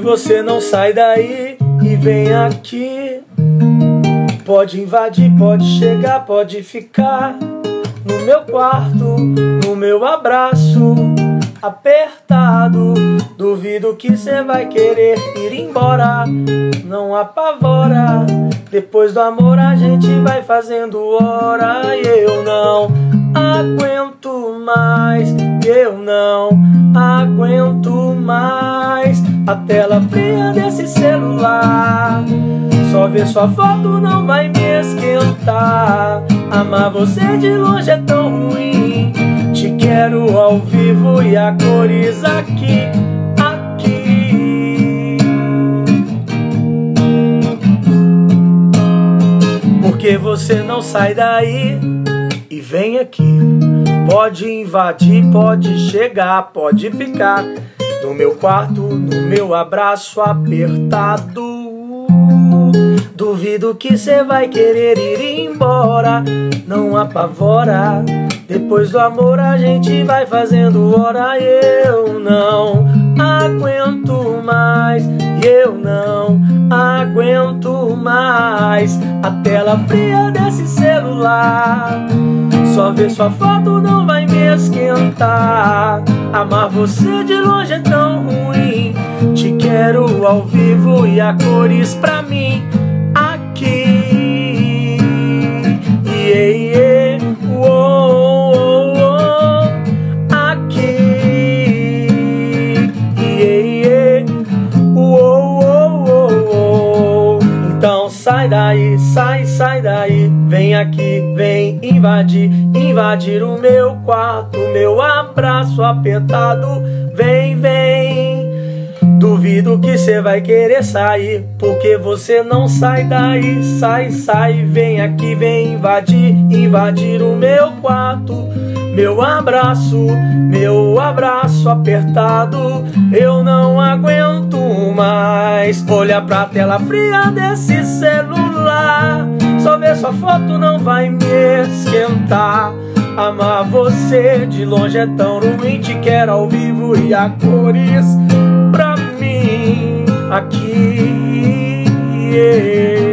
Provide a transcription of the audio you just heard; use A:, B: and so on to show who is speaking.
A: você não sai daí e vem aqui. Pode invadir, pode chegar, pode ficar no meu quarto, no meu abraço apertado. Duvido que cê vai querer ir embora. Não apavora. Depois do amor a gente vai fazendo hora e eu não aguento mais. Eu não aguento mais a tela fria desse celular. Só ver sua foto não vai me esquentar. Amar você de longe é tão ruim. Te quero ao vivo e a cores aqui, aqui. Porque você não sai daí e vem aqui. Pode invadir, pode chegar, pode ficar no meu quarto, no meu abraço apertado. Duvido que cê vai querer ir embora, não apavora. Depois do amor a gente vai fazendo hora. Eu não aguento mais, eu não aguento mais a tela fria desse celular. Só ver sua foto não vai me esquentar. Amar você de longe é tão ruim. Te quero ao vivo e a cores pra mim. sai daí, sai, sai daí, vem aqui, vem invadir, invadir o meu quarto, meu abraço apertado, vem, vem. Duvido que cê vai querer sair, porque você não sai daí, sai, sai, vem aqui, vem invadir, invadir o meu quarto. Meu abraço, meu abraço apertado, eu não aguento mais. Olha pra tela fria desse celular, só ver sua foto não vai me esquentar. Amar você de longe é tão ruim, te quero ao vivo e a cores pra mim aqui. Yeah.